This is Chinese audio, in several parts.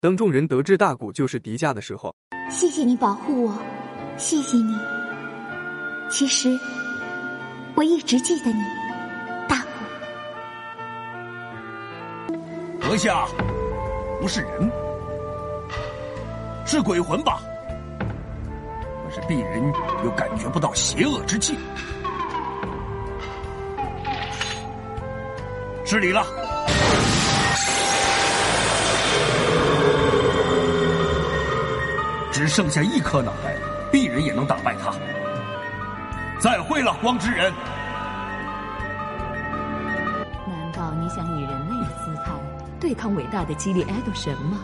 当众人得知大古就是迪迦的时候，谢谢你保护我，谢谢你。其实我一直记得你，大古。阁下不是人，是鬼魂吧？可是鄙人又感觉不到邪恶之气。失礼了。剩下一颗脑袋，鄙人也能打败他。再会了，光之人。难道你想以人类的姿态对抗伟大的基里埃多神吗？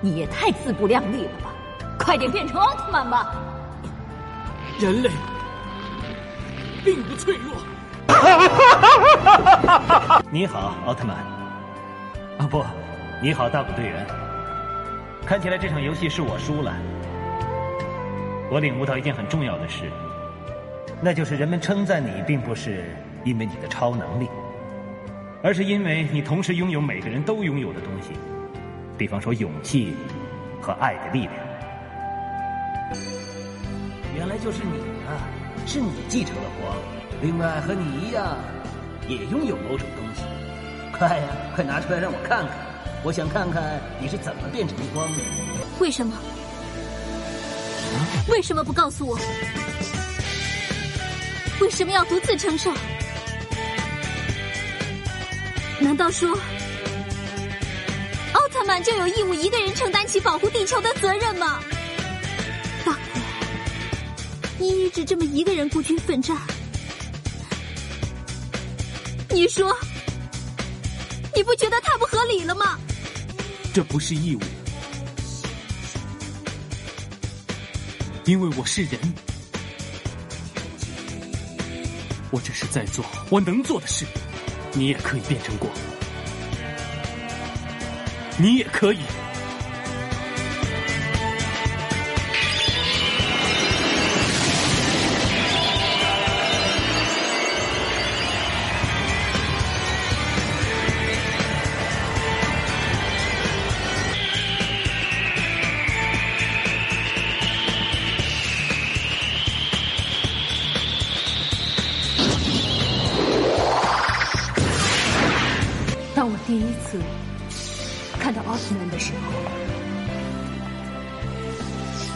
你也太自不量力了吧！快点变成奥特曼吧！人类并不脆弱。你好，奥特曼。啊不，你好，大古队员。看起来这场游戏是我输了。我领悟到一件很重要的事，那就是人们称赞你，并不是因为你的超能力，而是因为你同时拥有每个人都拥有的东西，比方说勇气和爱的力量。原来就是你啊！是你继承了光，另外和你一样，也拥有某种东西。快呀，快拿出来让我看看！我想看看你是怎么变成光的。为什么？为什么不告诉我？为什么要独自承受？难道说奥特曼就有义务一个人承担起保护地球的责任吗？大哥，你一直这么一个人孤军奋战，你说你不觉得太不合理了吗？这不是义务。因为我是人，我只是在做我能做的事。你也可以变成光，你也可以。第一次看到奥特曼的时候，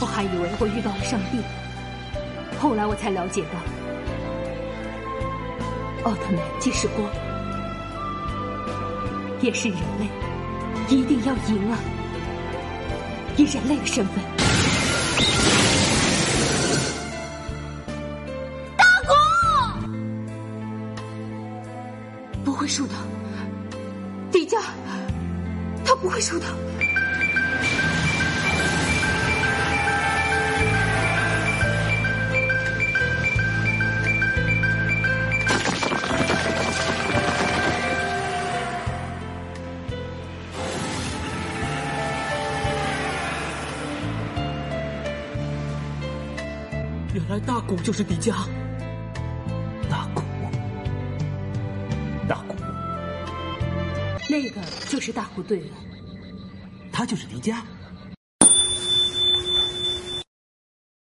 我还以为我遇到了上帝。后来我才了解到，奥特曼既是光，也是人类，一定要赢啊！以人类的身份，大古不会输的。迪迦，他不会输的。原来大古就是迪迦。那个就是大虎队了，他就是迪迦。